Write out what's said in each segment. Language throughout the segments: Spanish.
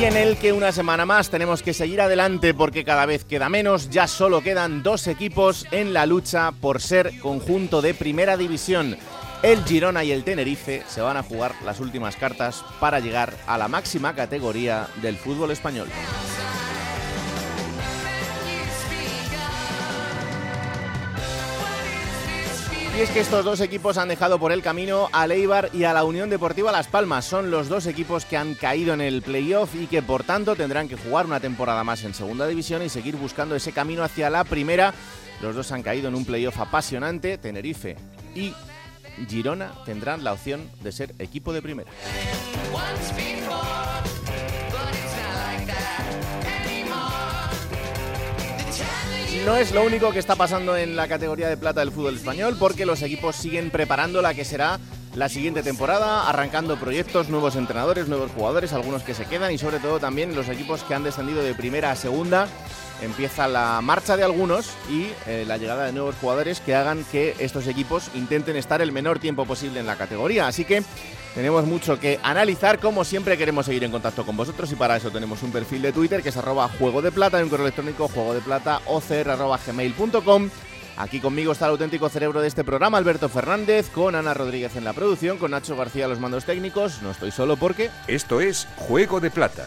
Y en el que una semana más tenemos que seguir adelante porque cada vez queda menos, ya solo quedan dos equipos en la lucha por ser conjunto de Primera División. El Girona y el Tenerife se van a jugar las últimas cartas para llegar a la máxima categoría del fútbol español. Y es que estos dos equipos han dejado por el camino a Leibar y a la Unión Deportiva Las Palmas. Son los dos equipos que han caído en el playoff y que por tanto tendrán que jugar una temporada más en segunda división y seguir buscando ese camino hacia la primera. Los dos han caído en un playoff apasionante. Tenerife y Girona tendrán la opción de ser equipo de primera. No es lo único que está pasando en la categoría de plata del fútbol español, porque los equipos siguen preparando la que será la siguiente temporada, arrancando proyectos, nuevos entrenadores, nuevos jugadores, algunos que se quedan y sobre todo también los equipos que han descendido de primera a segunda. Empieza la marcha de algunos y eh, la llegada de nuevos jugadores que hagan que estos equipos intenten estar el menor tiempo posible en la categoría. Así que tenemos mucho que analizar. Como siempre, queremos seguir en contacto con vosotros y para eso tenemos un perfil de Twitter que es arroba juego de plata y un correo electrónico juego de plata gmail.com. Aquí conmigo está el auténtico cerebro de este programa, Alberto Fernández, con Ana Rodríguez en la producción, con Nacho García a los mandos técnicos. No estoy solo porque... Esto es Juego de Plata,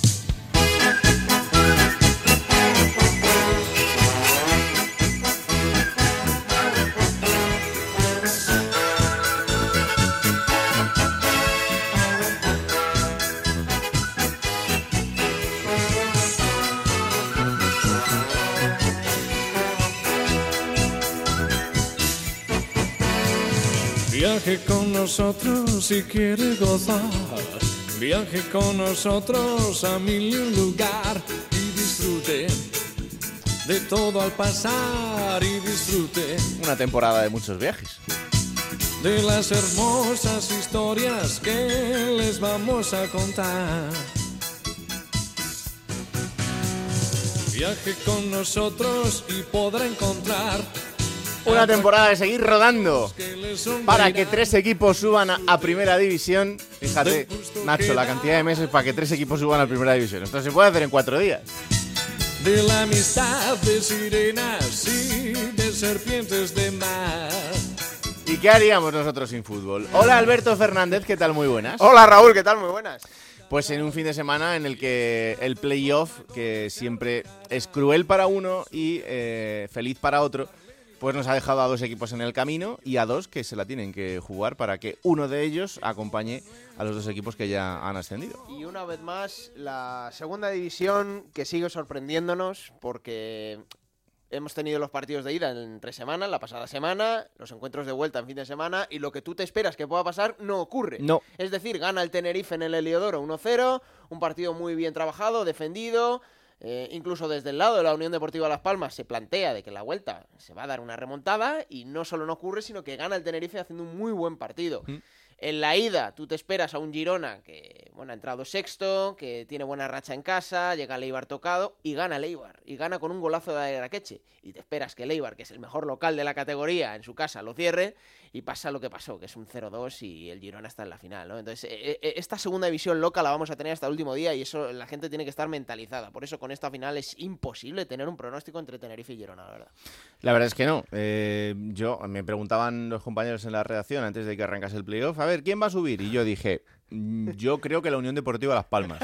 Viaje con nosotros si quiere gozar. Viaje con nosotros a mil y un lugar y disfrute de todo al pasar y disfrute Una temporada de muchos viajes. de las hermosas historias que les vamos a contar. Viaje con nosotros y podrá encontrar Una temporada de seguir rodando para que tres equipos suban a, a primera división. Fíjate, Nacho, la cantidad de meses para que tres equipos suban a primera división. Esto se puede hacer en cuatro días. De la amistad de sirenas y de serpientes de mar. ¿Y qué haríamos nosotros sin fútbol? Hola Alberto Fernández, ¿qué tal? Muy buenas. Hola Raúl, ¿qué tal? Muy buenas. Pues en un fin de semana en el que el playoff, que siempre es cruel para uno y eh, feliz para otro, pues nos ha dejado a dos equipos en el camino y a dos que se la tienen que jugar para que uno de ellos acompañe a los dos equipos que ya han ascendido. Y una vez más, la segunda división que sigue sorprendiéndonos porque hemos tenido los partidos de ida entre semana, la pasada semana, los encuentros de vuelta en fin de semana y lo que tú te esperas que pueda pasar no ocurre. No. Es decir, gana el Tenerife en el Heliodoro 1-0, un partido muy bien trabajado, defendido. Eh, incluso desde el lado de la Unión Deportiva Las Palmas se plantea de que la vuelta se va a dar una remontada y no solo no ocurre, sino que gana el Tenerife haciendo un muy buen partido. Mm. En la ida, tú te esperas a un Girona que, bueno, ha entrado sexto, que tiene buena racha en casa, llega Leibar tocado y gana Leibar. Y gana con un golazo de Araqueche. Y te esperas que Leibar, que es el mejor local de la categoría, en su casa lo cierre. Y pasa lo que pasó, que es un 0-2 y el Girona está en la final, ¿no? Entonces, eh, eh, esta segunda división loca la vamos a tener hasta el último día y eso la gente tiene que estar mentalizada. Por eso con esta final es imposible tener un pronóstico entre Tenerife y Girona, la verdad. La verdad es que no. Eh, yo me preguntaban los compañeros en la redacción antes de que arrancase el playoff, ¿quién va a subir? Y yo dije, "Mm, yo creo que la Unión Deportiva Las Palmas.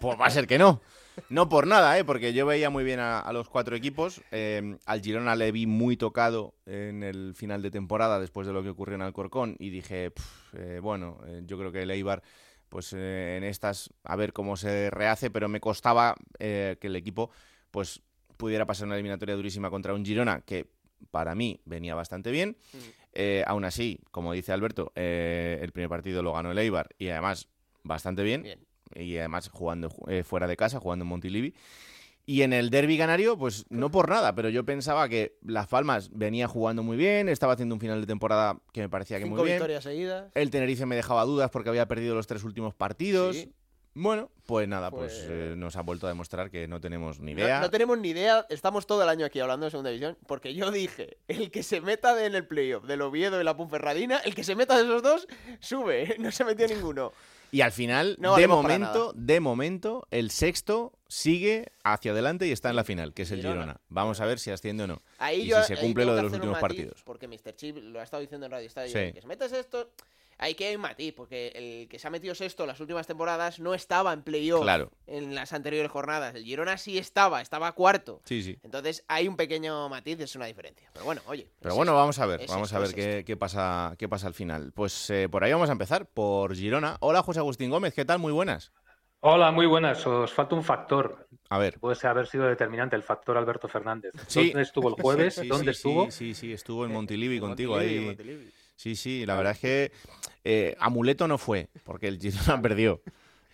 Pues va a ser que no. No por nada, ¿eh? porque yo veía muy bien a, los cuatro equipos. Eh, al Girona le vi muy tocado en el final de temporada después de lo que ocurrió en Alcorcón y dije, "Pf, eh, bueno, eh, yo creo que el Eibar, pues eh, en estas, a ver cómo se rehace, pero me costaba que el equipo, pues pudiera pasar una eliminatoria durísima contra un Girona que para mí venía bastante bien. Eh, aún así, como dice Alberto, eh, el primer partido lo ganó el Eibar y además bastante bien. Bien. Y además jugando eh, fuera de casa, jugando en Montilivi. Y en el derby canario, pues no por nada, pero yo pensaba que Las Palmas venía jugando muy bien, estaba haciendo un final de temporada que me parecía que Cinco muy bien. victorias seguidas. El Tenerife me dejaba dudas porque había perdido los tres últimos partidos. Sí. Bueno, pues nada, pues, Pues- eh, nos ha vuelto a demostrar que no tenemos ni idea. no tenemos ni idea, estamos todo el año aquí hablando de segunda división, porque yo dije, el que se meta de- en el playoff del Oviedo y la Ponferradina, el que se meta de esos dos, sube, no se metió ninguno. Y al final, No de momento, de momento, el sexto sigue hacia adelante y está en la final, que es el Girona. Girona. Vamos a ver si asciende o no. Ahí Y yo, si se cumple lo de los últimos partidos. Porque Mr. Chip lo ha estado diciendo en Radio Estadio, Sí. que se metes esto, hay que matiz, porque el que se ha metido sexto las últimas temporadas no estaba en playoff Claro. en las anteriores jornadas. El Girona sí estaba, estaba cuarto. Sí, sí. Entonces hay un pequeño matiz, es una diferencia. Pero bueno, oye. Pero es bueno, esto. vamos a ver, Es vamos esto, a ver es qué, pasa, qué pasa al final. Pues eh, por ahí vamos a empezar, por Girona. Hola, José Agustín Gómez, ¿qué tal? Muy buenas. Hola, muy buenas. Os falta un factor. A ver. Puede ser haber sido determinante, el factor Alberto Fernández. Sí. ¿Dónde estuvo el jueves? Sí, sí, ¿Dónde sí, estuvo? Sí, sí, estuvo en Montilivi En contigo Montilivi, ahí. Montilivi. Sí, sí, la verdad es que eh, amuleto no fue, porque el Girona perdió.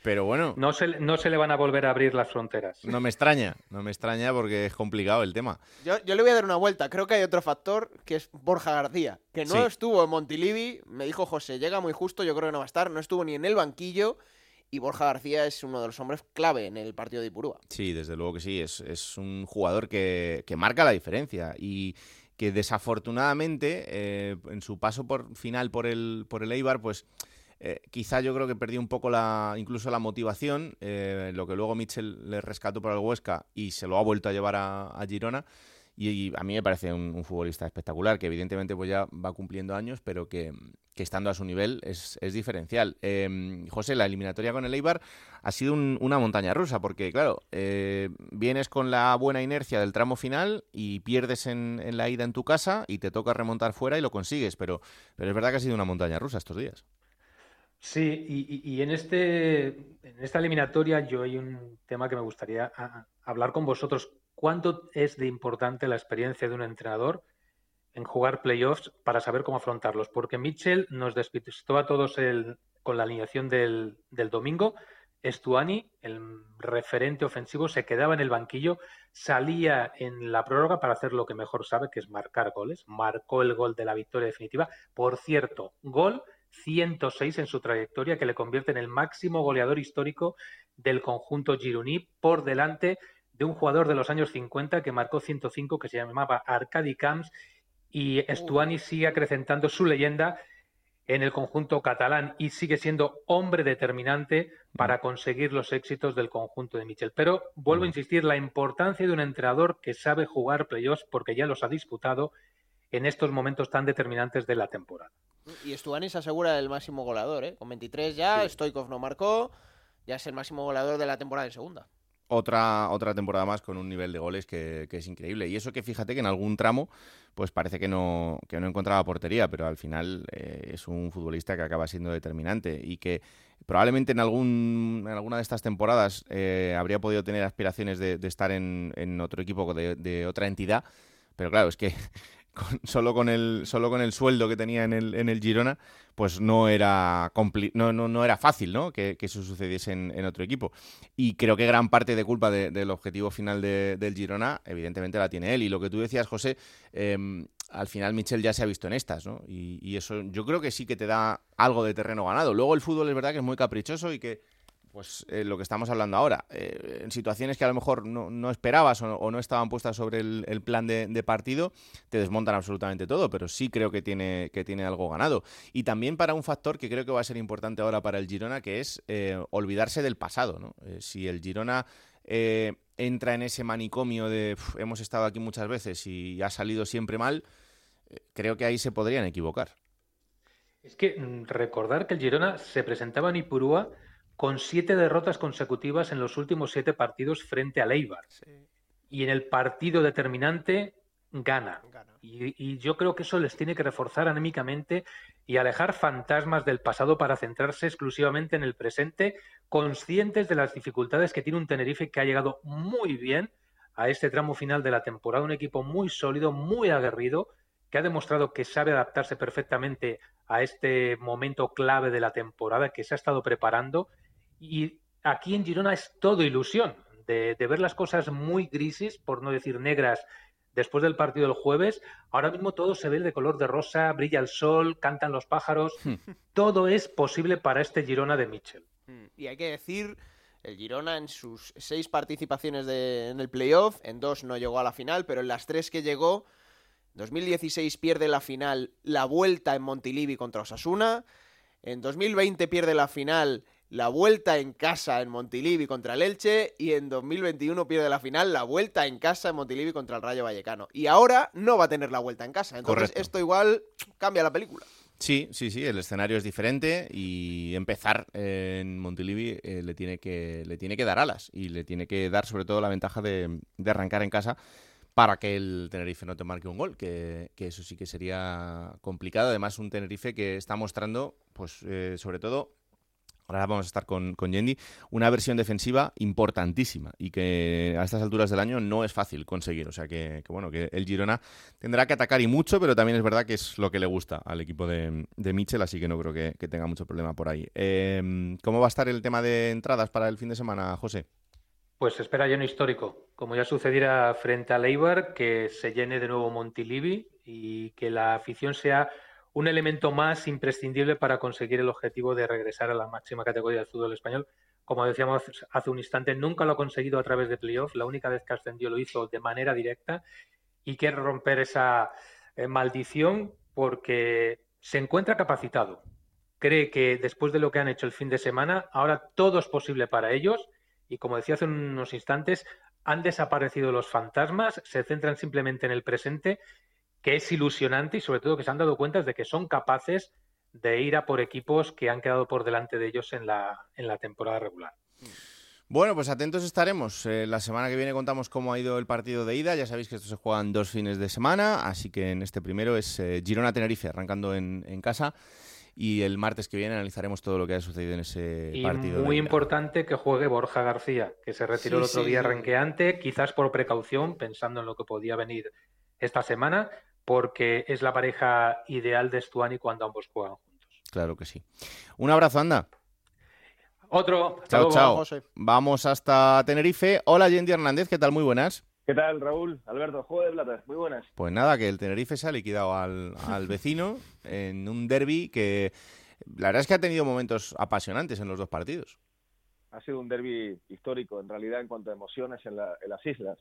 Pero bueno, No se, no se le van a volver a abrir las fronteras. no me extraña, no me extraña porque es complicado el tema. Yo, yo le voy a dar una vuelta. Creo que hay otro factor que es Borja García, que no Sí. estuvo en Montilivi. Me dijo José, llega muy justo, yo creo que no va a estar. No estuvo ni en el banquillo. Y Borja García es uno de los hombres clave en el partido de Ipurúa. Sí, desde luego que sí, es, es un jugador que, que marca la diferencia y que desafortunadamente eh, en su paso por final por el, por el Eibar, pues eh, quizá yo creo que perdió un poco la, incluso la motivación, eh, lo que luego Mitchell le rescató para el Huesca y se lo ha vuelto a llevar a, a Girona. Y, a mí me parece un, futbolista espectacular, que evidentemente pues ya va cumpliendo años, pero que, estando a su nivel es, diferencial. Eh, José, la eliminatoria con el Eibar ha sido un- una montaña rusa, porque claro, eh, vienes con la buena inercia del tramo final y pierdes en, la ida en tu casa y te toca remontar fuera y lo consigues, pero, pero es verdad que ha sido una montaña rusa estos días. Sí, y, en este, en esta eliminatoria yo hay un tema que me gustaría hablar con vosotros. ¿Cuánto es de importante la experiencia de un entrenador en jugar playoffs para saber cómo afrontarlos? Porque Mitchell nos despistó a todos con la alineación del, domingo. Estuani, el referente ofensivo, se quedaba en el banquillo, salía en la prórroga para hacer lo que mejor sabe, que es marcar goles. Marcó el gol de la victoria definitiva. Por cierto, gol 106 en su trayectoria, que le convierte en el máximo goleador histórico del conjunto gironí, por delante de un jugador de los años 50 que marcó 105, que se llamaba Arcadi Camps, y Estuani sigue acrecentando su leyenda en el conjunto catalán y sigue siendo hombre determinante para conseguir los éxitos del conjunto de Michel. Pero vuelvo a insistir, la importancia de un entrenador que sabe jugar playoffs porque ya los ha disputado en estos momentos tan determinantes de la temporada. Y Stuani se asegura el máximo goleador, ¿eh? Con 23 ya, Stoikov no marcó, ya es el máximo goleador de la temporada en segunda. Otra, otra temporada más con un nivel de goles que, que es increíble. Y eso que fíjate que en algún tramo, pues parece que no, que no encontraba portería, pero al final eh, es un futbolista que acaba siendo determinante y que probablemente en, algún, en alguna de estas temporadas eh, habría podido tener aspiraciones de, estar en, en otro equipo de otra entidad. Pero claro, es que solo, con el, solo con el sueldo que tenía en el, en el Girona, pues no era, no, no, no era fácil ¿no? que, que eso sucediese en, en otro equipo. Y creo que gran parte de culpa de- del objetivo final de- del Girona, evidentemente la tiene él. Y lo que tú decías, José, eh, al final Michel ya se ha visto en estas, ¿no? Y, y eso yo creo que sí que te da algo de terreno ganado. Luego el fútbol es verdad que es muy caprichoso y que pues eh, lo que estamos hablando ahora, eh, en situaciones que a lo mejor no, no esperabas o, no estaban puestas sobre el, plan de, partido, te desmontan absolutamente todo, pero sí creo que tiene, que tiene algo ganado. Y también para un factor que creo que va a ser importante ahora para el Girona, que es eh, olvidarse del pasado. ¿no? Eh, si el Girona entra en ese manicomio de "Uf, hemos estado aquí muchas veces y ha salido siempre mal, creo que ahí se podrían equivocar. Es que mm, recordar que el Girona se presentaba en Ipurúa con siete derrotas consecutivas en los últimos siete partidos frente al Eibar. Y en el partido determinante gana. Y, y yo creo que eso les tiene que reforzar anímicamente y alejar fantasmas del pasado para centrarse exclusivamente en el presente, conscientes de las dificultades que tiene un Tenerife que ha llegado muy bien a este tramo final de la temporada, un equipo muy sólido, muy aguerrido, que ha demostrado que sabe adaptarse perfectamente a este momento clave de la temporada, que se ha estado preparando. Y aquí en Girona es todo ilusión de, ver las cosas muy grises, por no decir negras, después del partido del jueves. Ahora mismo todo se ve de color de rosa, brilla el sol, cantan los pájaros. Hmm. todo es posible para este Girona de Mitchell. Hmm. Y hay que decir el Girona en sus seis participaciones en el playoff, en dos no llegó a la final, pero en las tres que llegó, 2016 pierde la final, la vuelta en Montilivi contra Osasuna, en 2020 pierde la final, la vuelta en casa en Montilivi contra el Elche y en 2021 pierde la final, la vuelta en casa en Montilivi contra el Rayo Vallecano. Y ahora no va a tener la vuelta en casa, entonces esto igual cambia la película. Sí, sí, sí, el escenario es diferente y empezar en Montilivi eh, le, tiene que, le tiene que dar alas y le tiene que dar sobre todo la ventaja de, arrancar en casa para que el Tenerife no te marque un gol, que, eso sí que sería complicado. Además, un Tenerife que está mostrando, pues eh, sobre todo ahora vamos a estar con, con Yendi, una versión defensiva importantísima y que a estas alturas del año no es fácil conseguir. O sea que, bueno, que el Girona tendrá que atacar y mucho, pero también es verdad que es lo que le gusta al equipo de, de Mitchell, así que no creo que, tenga mucho problema por ahí. Em, ¿Cómo va a estar el tema de entradas para el fin de semana, José? Pues espera lleno histórico, como ya sucediera frente a Leibar, que se llene de nuevo Montilivi y que la afición sea un elemento más imprescindible para conseguir el objetivo de regresar a la máxima categoría del fútbol español. Como decíamos hace un instante, nunca lo ha conseguido a través de playoff. La única vez que ascendió lo hizo de manera directa y quiere romper esa eh, maldición porque se encuentra capacitado. Cree que después de lo que han hecho el fin de semana, ahora todo es posible para ellos y como decía hace unos instantes, han desaparecido los fantasmas, se centran simplemente en el presente que es ilusionante y sobre todo que se han dado cuenta de que son capaces de ir a por equipos que han quedado por delante de ellos en la, en la temporada regular. Bueno, pues atentos estaremos. Eh, la semana que viene contamos cómo ha ido el partido de ida. Ya sabéis que esto se juegan dos fines de semana, así que en este primero es eh, Girona-Tenerife, arrancando en, casa. Y el martes que viene analizaremos todo lo que ha sucedido en ese y partido. Muy importante que juegue Borja García, que se retiró el otro día renqueante, quizás por precaución, pensando en lo que podía venir esta semana, porque es la pareja ideal de Stuani cuando ambos juegan juntos. Claro que sí. Un abrazo, anda. Otro. Chao, chao. Vamos hasta Tenerife. Hola, Yendi Hernández, ¿qué tal? Muy buenas. ¿Qué tal, Raúl? Alberto, juego de plata, muy buenas. Pues nada, que el Tenerife se ha liquidado al, al vecino en un derby que la verdad es que ha tenido momentos apasionantes en los dos partidos. Ha sido un derby histórico, en realidad, en cuanto a emociones en, en las islas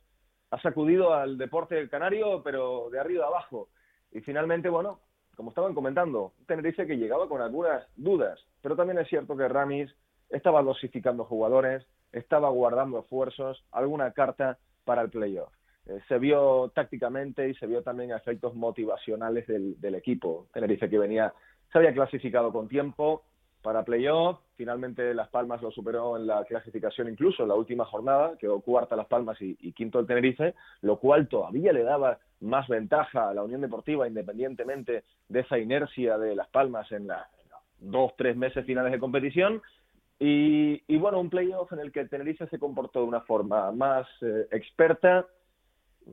ha sacudido al deporte canario, pero de arriba a abajo. Y finalmente, bueno, como estaban comentando, Tenerife que llegaba con algunas dudas, pero también es cierto que Ramis estaba dosificando jugadores, estaba guardando esfuerzos, alguna carta para el playoff. Eh, se vio tácticamente y se vio también efectos motivacionales del, del equipo. Tenerife que venía, se había clasificado con tiempo, para playoff. Finalmente Las Palmas lo superó en la clasificación incluso en la última jornada, quedó cuarta Las Palmas y, quinto el Tenerife, lo cual todavía le daba más ventaja a la Unión Deportiva independientemente de esa inercia de Las Palmas en las dos, tres meses finales de competición. Y, bueno, un playoff en el que el Tenerife se comportó de una forma más eh, experta.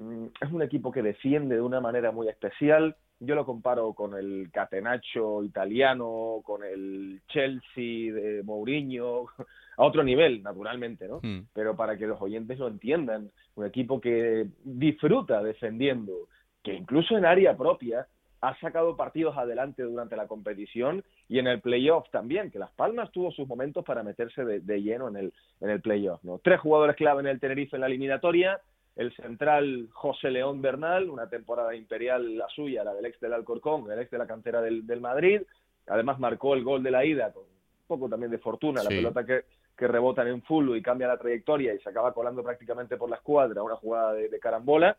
Mm, es un equipo que defiende de una manera muy especial, yo lo comparo con el Catenaccio italiano, con el Chelsea de Mourinho, a otro nivel, naturalmente, ¿no? Hmm. Pero para que los oyentes lo entiendan, un equipo que disfruta defendiendo, que incluso en área propia ha sacado partidos adelante durante la competición y en el playoff también, que Las Palmas tuvo sus momentos para meterse de, de lleno en el, en el playoff, ¿no? Tres jugadores clave en el Tenerife en la eliminatoria, el central José León Bernal, una temporada imperial la suya, la del ex del Alcorcón, el ex de la cantera del, Madrid, además marcó el gol de la ida con un poco también de fortuna, la pelota que, que rebota en full y cambia la trayectoria y se acaba colando prácticamente por la escuadra, una jugada de, carambola.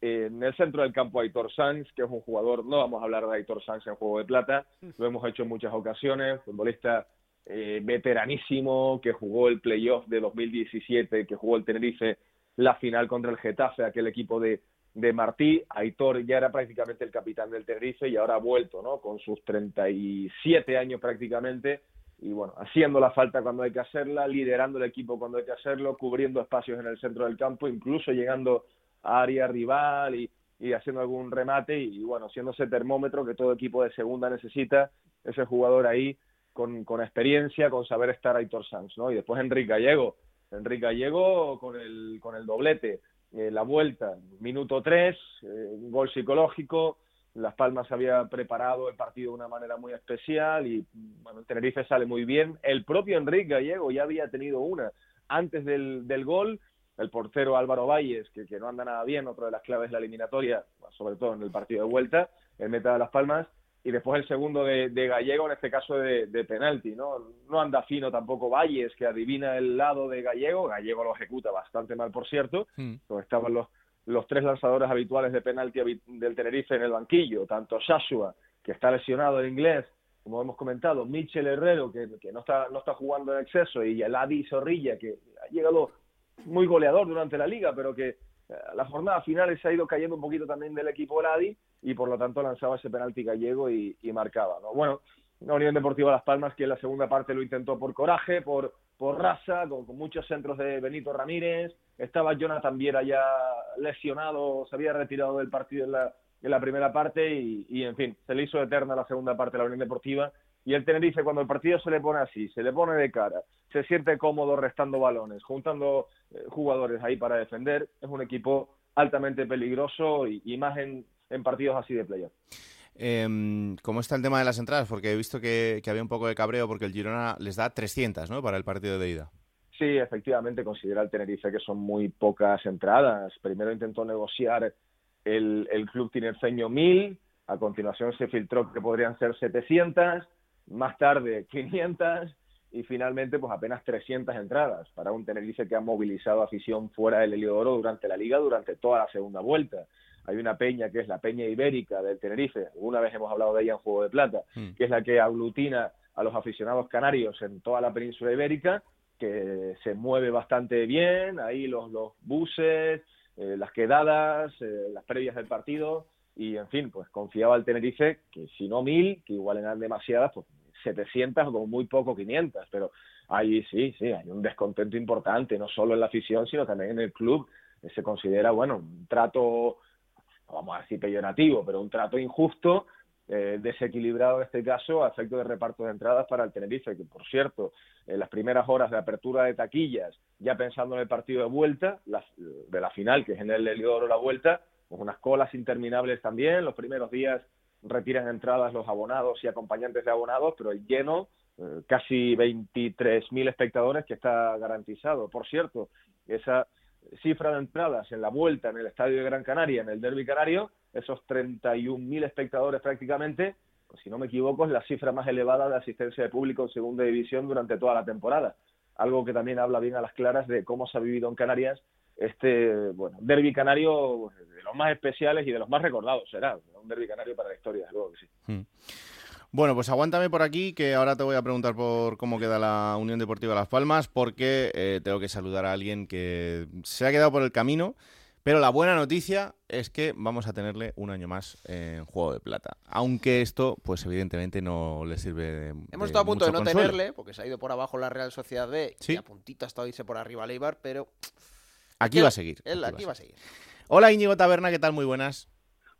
en el centro del campo Aitor Sanz, que es un jugador, no vamos a hablar de Aitor Sanz en Juego de Plata, lo hemos hecho en muchas ocasiones, futbolista eh, veteranísimo, que jugó el playoff de 2017, que jugó el Tenerife la final contra el Getafe, aquel equipo de, de Martí. Aitor ya era prácticamente el capitán del Tenerife y ahora ha vuelto, ¿no? Con sus 37 años prácticamente y bueno, haciendo la falta cuando hay que hacerla, liderando el equipo cuando hay que hacerlo, cubriendo espacios en el centro del campo, incluso llegando a área rival y, y haciendo algún remate y, bueno, siendo ese termómetro que todo equipo de segunda necesita, ese jugador ahí con, con experiencia, con saber estar Aitor Sanz, ¿no? Y después Enrique Gallego, Enrique Gallego con el, con el doblete, eh, la vuelta, minuto tres, eh, un gol psicológico, Las Palmas había preparado el partido de una manera muy especial y bueno, Tenerife sale muy bien. El propio Enrique Gallego ya había tenido una antes del, del gol, el portero Álvaro Valles, que, que, no anda nada bien, otra de las claves de la eliminatoria, sobre todo en el partido de vuelta, el meta de Las Palmas, y después el segundo de, de Gallego, en este caso de, de, penalti, ¿no? No anda fino tampoco Valles, que adivina el lado de Gallego, Gallego lo ejecuta bastante mal, por cierto, mm. donde estaban los, los tres lanzadores habituales de penalti del Tenerife en el banquillo, tanto Shashua, que está lesionado en inglés, como hemos comentado, Michel Herrero, que, que no, está, no está jugando en exceso, y el Adi Zorrilla, que ha llegado muy goleador durante la liga, pero que la jornada final se ha ido cayendo un poquito también del equipo del Adi, y por lo tanto lanzaba ese penalti gallego y, marcaba. ¿no? Bueno, la Unión Deportiva Las Palmas que en la segunda parte lo intentó por coraje, por, raza, con, con, muchos centros de Benito Ramírez, estaba Jonathan Viera ya lesionado, se había retirado del partido en la, en la primera parte y, y, en fin, se le hizo eterna la segunda parte de la Unión Deportiva y el Tenerife cuando el partido se le pone así, se le pone de cara, se siente cómodo restando balones, juntando eh, jugadores ahí para defender, es un equipo altamente peligroso y, y más en, en partidos así de playoff. Eh, ¿Cómo está el tema de las entradas? Porque he visto que, que, había un poco de cabreo porque el Girona les da 300 ¿no? para el partido de ida. Sí, efectivamente, considera el Tenerife que son muy pocas entradas. Primero intentó negociar el, el club tinerfeño 1000, a continuación se filtró que podrían ser 700, más tarde 500 y finalmente pues apenas 300 entradas para un Tenerife que ha movilizado afición fuera del Heliodoro durante la liga durante toda la segunda vuelta hay una peña que es la Peña Ibérica del Tenerife, una vez hemos hablado de ella en Juego de Plata, mm. que es la que aglutina a los aficionados canarios en toda la península ibérica, que se mueve bastante bien, ahí los, los buses, eh, las quedadas, eh, las previas del partido, y en fin, pues confiaba el Tenerife que si no mil, que igual eran demasiadas, pues 700 o muy poco 500, pero ahí sí, sí, hay un descontento importante, no solo en la afición, sino también en el club. Se considera, bueno, un trato vamos a decir peyorativo, pero un trato injusto, eh, desequilibrado en este caso, a efecto de reparto de entradas para el Tenerife, que por cierto, en las primeras horas de apertura de taquillas, ya pensando en el partido de vuelta, la, de la final, que es en el Heliodoro la vuelta, pues unas colas interminables también, los primeros días retiran entradas los abonados y acompañantes de abonados, pero el lleno, eh, casi 23.000 espectadores que está garantizado. Por cierto, esa cifra de entradas en la vuelta en el estadio de Gran Canaria, en el Derby Canario, esos 31.000 espectadores prácticamente, pues si no me equivoco, es la cifra más elevada de asistencia de público en segunda división durante toda la temporada. Algo que también habla bien a las claras de cómo se ha vivido en Canarias este bueno derby canario de los más especiales y de los más recordados será un derby canario para la historia, luego que sí. Hmm. Bueno, pues aguántame por aquí, que ahora te voy a preguntar por cómo queda la Unión Deportiva Las Palmas, porque eh, tengo que saludar a alguien que se ha quedado por el camino. Pero la buena noticia es que vamos a tenerle un año más en Juego de Plata. Aunque esto, pues evidentemente no le sirve de. Hemos estado a punto de no consuelo. tenerle, porque se ha ido por abajo la Real Sociedad B ¿Sí? y a puntito ha estado irse por arriba Leibar, pero. Aquí, va a seguir. Él aquí, aquí va a seguir. Hola Íñigo Taberna, ¿qué tal? Muy buenas.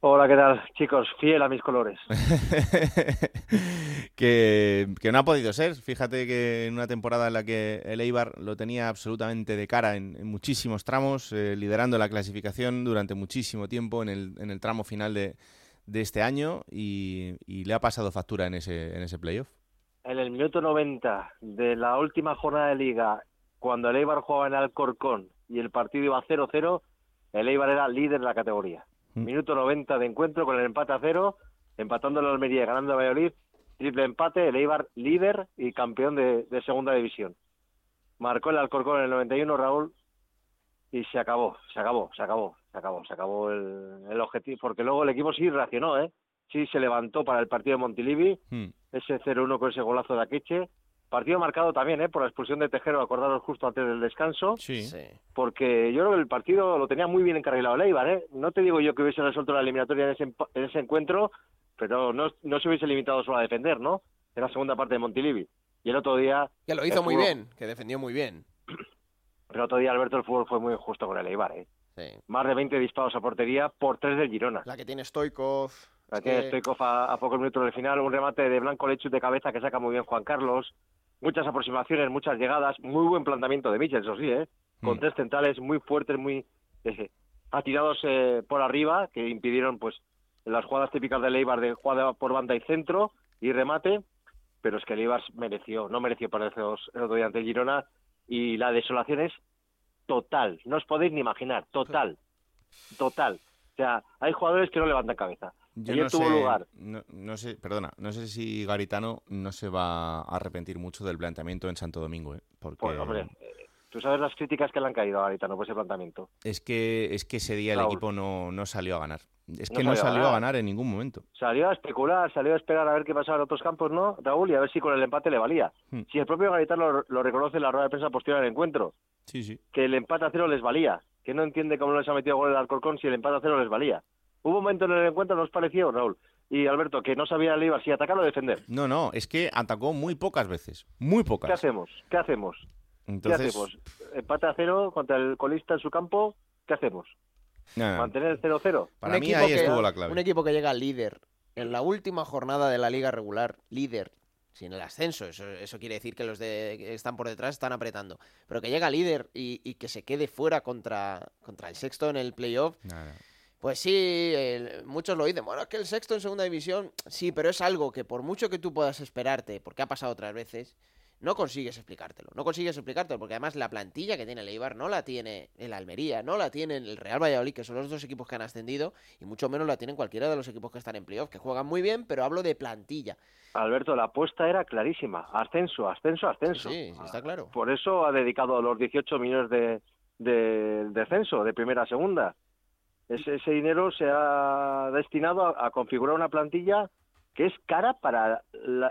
Hola, ¿qué tal, chicos? Fiel a mis colores. que, que, no ha podido ser. Fíjate que en una temporada en la que el Eibar lo tenía absolutamente de cara en, en muchísimos tramos, eh, liderando la clasificación durante muchísimo tiempo en el, en el tramo final de, de este año y, y, le ha pasado factura en ese, en ese playoff. En el minuto 90 de la última jornada de liga, cuando el Eibar jugaba en Alcorcón y el partido iba 0-0, el Eibar era líder de la categoría Mm. Minuto 90 de encuentro con el empate a cero, empatando la Almería, ganando a Valladolid, triple empate, el Eibar líder y campeón de, de, segunda división. Marcó el Alcorcón en el 91, Raúl, y se acabó, se acabó, se acabó, se acabó, se acabó el, el objetivo, porque luego el equipo sí reaccionó, ¿eh? Sí se levantó para el partido de Montilivi, mm. ese 0-1 con ese golazo de Akeche, Partido marcado también ¿eh? por la expulsión de Tejero, acordaros justo antes del descanso. Sí. Porque yo creo que el partido lo tenía muy bien encarrilado Leibar. ¿eh? No te digo yo que hubiese resuelto la eliminatoria en ese, en ese encuentro, pero no, no se hubiese limitado solo a defender, ¿no? En la segunda parte de Montilivi. Y el otro día... Que lo hizo muy bien, que defendió muy bien. Pero otro día Alberto el fútbol fue muy justo con el Eibar, ¿eh? Más de 20 disparos a portería por tres del Girona. La que tiene Stoikov. La que tiene Stoikov a, pocos minutos del final. Un remate de Blanco Lechus de cabeza que saca muy bien Juan Carlos. Muchas aproximaciones, muchas llegadas. Muy buen planteamiento de Michel, eso sí, ¿eh? Con mm. tres centrales muy fuertes, muy eh, atirados eh, por arriba, que impidieron pues las jugadas típicas de Leibar de jugada por banda y centro y remate. Pero es que Leibar mereció, no mereció perder el otro día ante Girona. Y la desolación es total. No os podéis ni imaginar. Total. Total. O sea, hay jugadores que no levantan cabeza. Yo no tuvo sé, lugar. No, sé, perdona, no sé si Garitano no se va a arrepentir mucho del planteamiento en Santo Domingo, ¿eh? porque pues, hombre, tú sabes las críticas que le han caído a Garitano por ese planteamiento. Es que es que ese día el equipo no, no salió a ganar. Es que no, salió, a, ganar. en ningún momento. Salió a especular, salió a esperar a ver qué pasaba en otros campos, ¿no, Raúl? Y a ver si con el empate le valía. Hmm. Si el propio Garitano lo, reconoce en la rueda de prensa posterior al encuentro, sí, sí. que el empate a cero les valía, que no entiende cómo no les ha metido gol el Alcorcón si el empate a cero les valía. Hubo un momento en el encuentro, ¿nos pareció, Raúl? Y Alberto, que no sabía el Ibar si atacar o defender. No, no, es que atacó muy pocas veces. Muy pocas. ¿Qué hacemos? ¿Qué hacemos? ¿Qué hacemos? Empate a cero contra el colista en su campo. ¿Qué hacemos? ¿Mantener el 0-0? Para mí ahí estuvo la clave. Un equipo que llega líder en la última jornada de la liga regular, líder, sin el ascenso, eso, quiere decir que los de, que están por detrás están apretando, pero que llega líder y, que se quede fuera contra, contra el sexto en el playoff. Pues sí, muchos lo dicen. Bueno, es que el sexto en segunda división, sí, pero es algo que por mucho que tú puedas esperarte, porque ha pasado otras veces, no consigues explicártelo. No consigues explicártelo, porque además la plantilla que tiene el Eibar no la tiene el Almería, no la tiene el Real Valladolid, que son los dos equipos que han ascendido, y mucho menos la tienen cualquiera de los equipos que están en playoff, que juegan muy bien, pero hablo de plantilla. Alberto, la apuesta era clarísima. Ascenso, ascenso, ascenso. Sí, sí está claro. Por eso ha dedicado los 18 millones de, de descenso, de primera a segunda ese, dinero se ha destinado a, configurar una plantilla que es cara para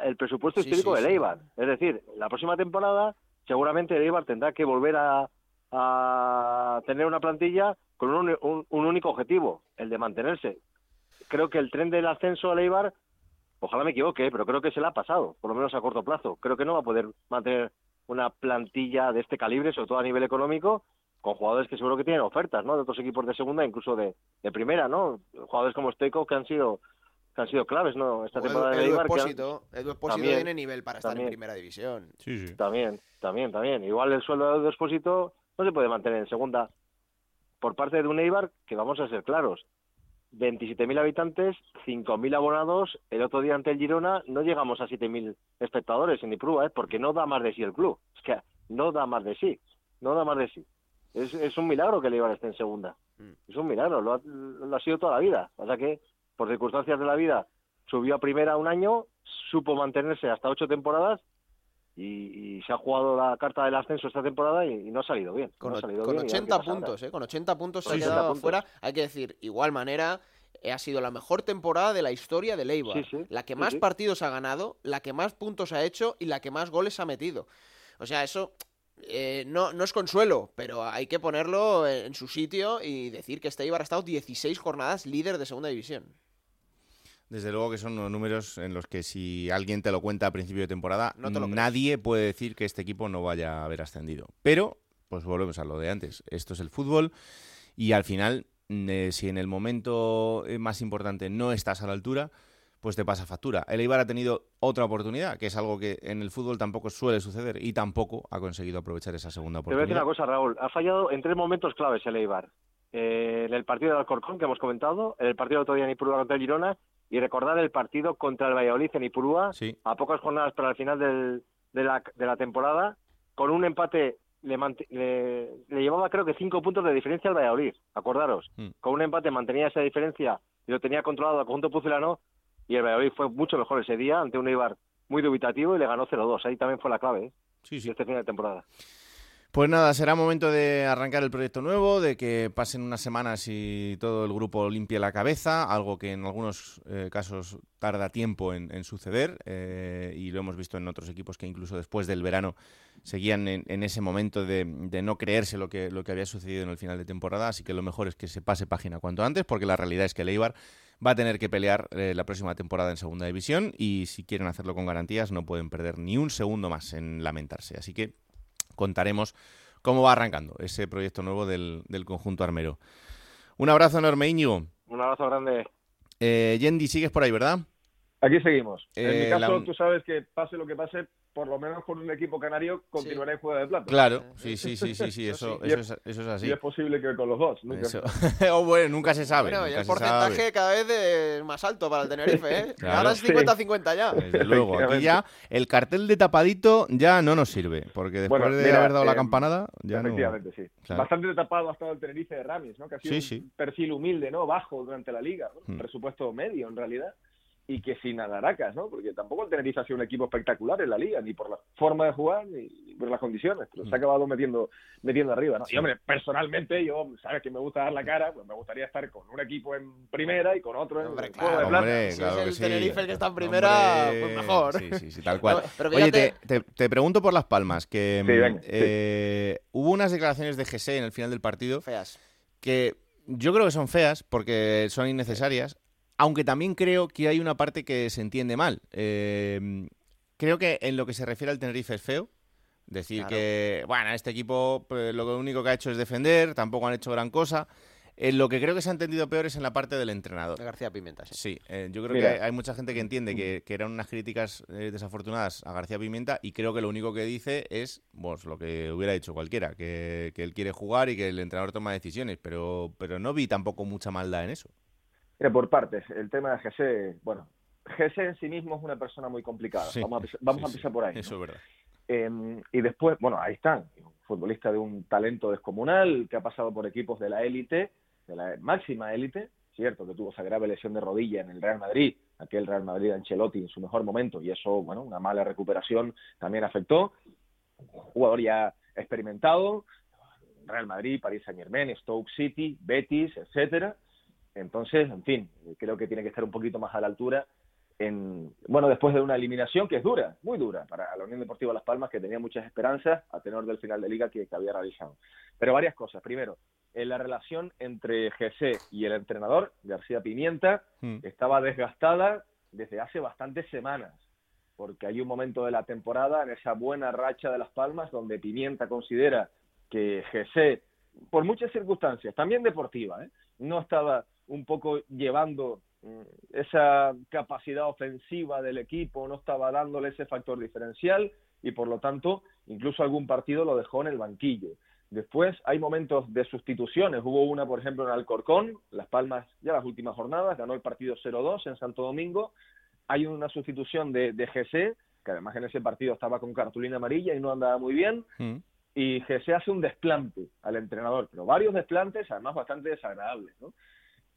el presupuesto histórico de Eibar. Es decir, la próxima temporada seguramente el Eibar tendrá que volver a, tener una plantilla con un, único objetivo, el de mantenerse. Creo que el tren del ascenso a Eibar, ojalá me equivoque, pero creo que se le ha pasado, por lo menos a corto plazo. Creo que no va a poder mantener una plantilla de este calibre, sobre todo a nivel económico, con jugadores que seguro que tienen ofertas, ¿no? De otros equipos de segunda, incluso de, de primera, ¿no? Jugadores como Steiko que han sido que han sido claves, ¿no? Esta temporada de Eibar. Edu Espósito tiene nivel para estar en primera división. Sí, sí. También, también, también. Igual el sueldo de Edu Espósito no se puede mantener en segunda por parte de un Eibar que vamos a ser claros. 27.000 habitantes, 5.000 abonados. El otro día ante el Girona no llegamos a 7.000 espectadores en Ipruba, ¿eh? porque no da más de sí el club. Es que no da más de sí. No da más de sí. Es, es un milagro que el Eibar esté en segunda. Mm. Es un milagro, lo ha, sido toda la vida. O sea que, por circunstancias de la vida, subió a primera un año, supo mantenerse hasta ocho temporadas y, se ha jugado la carta del ascenso esta temporada y, no ha salido bien. Con, salido con 80 puntos, ¿eh? Con 80 puntos se ha quedado fuera. Hay que decir, igual manera, ha sido la mejor temporada de la historia de Eibar. la que más partidos ha ganado, la que más puntos ha hecho y la que más goles ha metido. O sea, eso eh, no, no es consuelo, pero hay que ponerlo en su sitio y decir que este Ibar ha estado 16 jornadas líder de segunda división. Desde luego que son números en los que si alguien te lo cuenta a principio de temporada, nadie puede decir que este equipo no vaya a haber ascendido. Pero, pues volvemos a lo de antes. Esto es el fútbol y al final, eh, si en el momento eh, más importante no estás a la altura, pues te pasa factura. El Eibar ha tenido otra oportunidad, que es algo que en el fútbol tampoco suele suceder y tampoco ha conseguido aprovechar esa segunda oportunidad. Te voy a decir una cosa, Raúl. Ha fallado en tres momentos claves el Eibar. Eh, en el partido de Alcorcón, que hemos comentado, en el partido de otro día en Ipurúa contra el Girona y recordar el partido contra el Valladolid en Ipurúa, a pocas jornadas para el final de, la, de la temporada, con un empate le, le, llevaba creo que cinco puntos de diferencia al Valladolid, acordaros. Mm. Con un empate mantenía esa diferencia y lo tenía controlado el conjunto pucelano y el Valladolid fue mucho mejor ese día ante un Eibar muy dubitativo y le ganó 0-2. Ahí también fue la clave ¿eh? sí, sí. este final de temporada. Pues nada, será momento de arrancar el proyecto nuevo, de que pasen unas semanas y todo el grupo limpie la cabeza, algo que en algunos eh, casos tarda tiempo en, suceder eh, y lo hemos visto en otros equipos que incluso después del verano seguían en, ese momento de, no creerse lo que, lo que había sucedido en el final de temporada, así que lo mejor es que se pase página cuanto antes, porque la realidad es que el Eibar va a tener que pelear eh, la próxima temporada en segunda división y si quieren hacerlo con garantías no pueden perder ni un segundo más en lamentarse. Así que contaremos cómo va arrancando ese proyecto nuevo del, del conjunto armero. Un abrazo enorme, Íñigo. Un abrazo grande. Eh, Yendi, sigues por ahí, ¿verdad? Aquí seguimos. En Eh, mi caso, la- tú sabes que pase lo que pase, por lo menos con un equipo canario continuaré en Juega de Plata. Claro, sí, sí, sí, sí, sí, Eso eso, sí. eso, es, eso es así. Y es posible que con los dos. Nunca. O bueno, nunca se sabe. Bueno, y el porcentaje sabe. cada vez es más alto para el Tenerife, ¿eh? Claro. Ahora es Sí. 50-50 ya. Desde luego, aquí ya el cartel de tapadito ya no nos sirve, porque después Bueno, de mira, haber dado la eh, campanada, ya no. Efectivamente, sí. Claro. Bastante tapado ha estado el Tenerife de Ramis, ¿no? Que ha sido Sí, un sí. perfil humilde, ¿no? Bajo durante la liga, ¿no? Hmm. presupuesto medio en realidad. Y que sin adaracas, ¿no? Porque tampoco el Tenerife ha sido un equipo espectacular en la liga, ni por la forma de jugar, ni por las condiciones. Pero se ha acabado metiendo, metiendo arriba, ¿no? Y hombre, personalmente, yo, sabes que me gusta dar la cara, pues me gustaría estar con un equipo en primera y con otro en Hombre, el juego de claro, plata. Hombre, Si claro es que el sí. Tenerife el que está en primera, Hombre, pues mejor. Sí, sí, sí, tal cual. No, pero Oye, te, te- te pregunto por Las Palmas, que Sí, mm, venga, sí. eh, hubo unas declaraciones de GC en el final del partido Feas. que yo creo que son feas porque son innecesarias, aunque también creo que hay una parte que se entiende mal. Eh, creo que en lo que se refiere al Tenerife es feo. Decir Claro. que, bueno, este equipo pues, lo único que ha hecho es defender, tampoco han hecho gran cosa. En lo que creo que se ha entendido peor es en la parte del entrenador. De García Pimienta, sí. Sí, eh, yo creo Mira. que hay, hay mucha gente que entiende que, que eran unas críticas eh, desafortunadas a García Pimienta y creo que lo único que dice es pues, lo que hubiera dicho cualquiera, que, que él quiere jugar y que el entrenador toma decisiones, pero, pero no vi tampoco mucha maldad en eso. Mira, por partes, el tema de Jesse, bueno, Jesse en sí mismo es una persona muy complicada. Sí, vamos a, empezar- vamos sí, a sí, empezar por ahí. ¿no? Eso es verdad. Eh, y después, bueno, ahí están. Un futbolista de un talento descomunal que ha pasado por equipos de la élite, de la máxima élite. Cierto que tuvo esa grave lesión de rodilla en el Real Madrid, aquel Real Madrid de Ancelotti en su mejor momento, y eso, bueno, una mala recuperación también afectó. Un jugador ya experimentado, Real Madrid, Paris Saint Germain, Stoke City, Betis, etcétera. Entonces, en fin, creo que tiene que estar un poquito más a la altura en, bueno, después de una eliminación que es dura, muy dura para la Unión Deportiva Las Palmas, que tenía muchas esperanzas a tenor del final de liga que, que había realizado. Pero varias cosas. Primero, en la relación entre GC y el entrenador, García Pimienta, Mm. estaba desgastada desde hace bastantes semanas, porque hay un momento de la temporada, en esa buena racha de Las Palmas, donde Pimienta considera que GC, por muchas circunstancias, también deportiva, ¿eh? no estaba un poco llevando mm, esa capacidad ofensiva del equipo, no estaba dándole ese factor diferencial y por lo tanto incluso algún partido lo dejó en el banquillo. Después hay momentos de sustituciones. Hubo una, por ejemplo, en Alcorcón, Las Palmas, ya las últimas jornadas, ganó el partido 0-2 en Santo Domingo. Hay una sustitución de, de GC, que además en ese partido estaba con cartulina amarilla y no andaba muy bien. Mm. Y GC hace un desplante al entrenador, pero varios desplantes, además bastante desagradables. ¿no?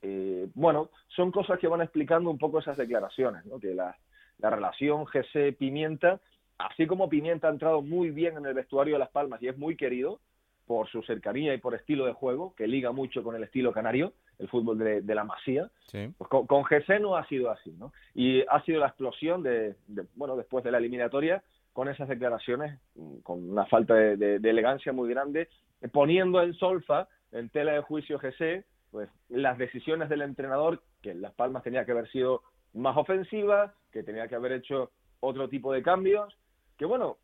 Eh, bueno, son cosas que van explicando un poco esas declaraciones, ¿no? que la, la relación GC-Pimienta, así como Pimienta ha entrado muy bien en el vestuario de Las Palmas y es muy querido, por su cercanía y por estilo de juego, que liga mucho con el estilo canario, el fútbol de, de la Masía. Sí. Pues con, con GC no ha sido así, ¿no? Y ha sido la explosión de, de- bueno, después de la eliminatoria, con esas declaraciones, mm, con una falta de, de- de elegancia muy grande, poniendo en solfa, en tela de juicio GC, pues las decisiones del entrenador, que en Las Palmas tenía que haber sido más ofensiva, que tenía que haber hecho otro tipo de cambios, que bueno,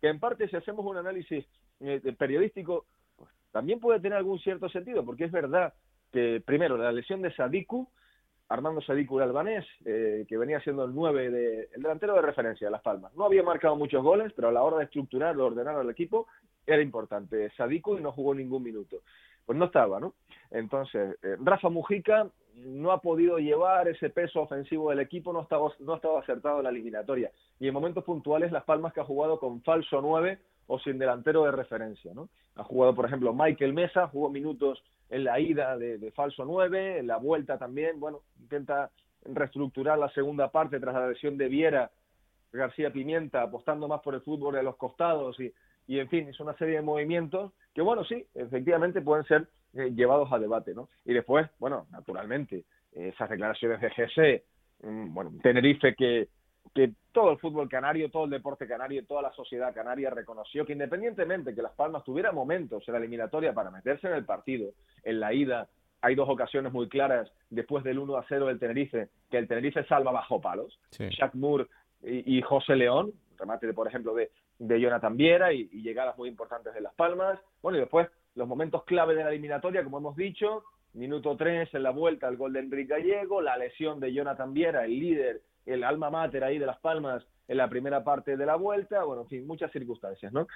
que en parte si hacemos un análisis eh, periodístico, pues, también puede tener algún cierto sentido, porque es verdad que, primero, la lesión de Sadiku, Armando Sadiku el albanés, eh, que venía siendo el 9 de, el delantero de referencia de Las Palmas. No había marcado muchos goles, pero a la hora de estructurar, de ordenar al equipo, era importante. Sadiku y no jugó ningún minuto. Pues no estaba, ¿no? Entonces, eh, Rafa Mujica no ha podido llevar ese peso ofensivo del equipo, no estaba, no estaba acertado en la eliminatoria. Y en momentos puntuales, Las Palmas que ha jugado con falso 9 o sin delantero de referencia, ¿no? Ha jugado, por ejemplo, Michael Mesa, jugó minutos en la ida de, de falso 9, en la vuelta también, bueno, intenta reestructurar la segunda parte tras la lesión de Viera, García Pimienta, apostando más por el fútbol de los costados y, y en fin, es una serie de movimientos que, bueno, sí, efectivamente pueden ser eh, llevados a debate, ¿no? Y después, bueno, naturalmente, esas declaraciones de GC, mm, bueno, Tenerife que, que todo el fútbol canario, todo el deporte canario, toda la sociedad canaria reconoció que independientemente que Las Palmas tuviera momentos en la eliminatoria para meterse en el partido, en la ida, hay dos ocasiones muy claras después del 1 a 0 del Tenerife, que el Tenerife salva bajo palos, Sí. Jack Moore y, y José León, remate, de, por ejemplo, de, de Jonathan Viera y, llegadas muy importantes de Las Palmas. Bueno, y después los momentos clave de la eliminatoria, como hemos dicho, minuto 3 en la vuelta, el gol de Enrique Gallego, la lesión de Jonathan Viera, el líder, el alma mater ahí de Las Palmas en la primera parte de la vuelta, bueno, en fin, muchas circunstancias, ¿no?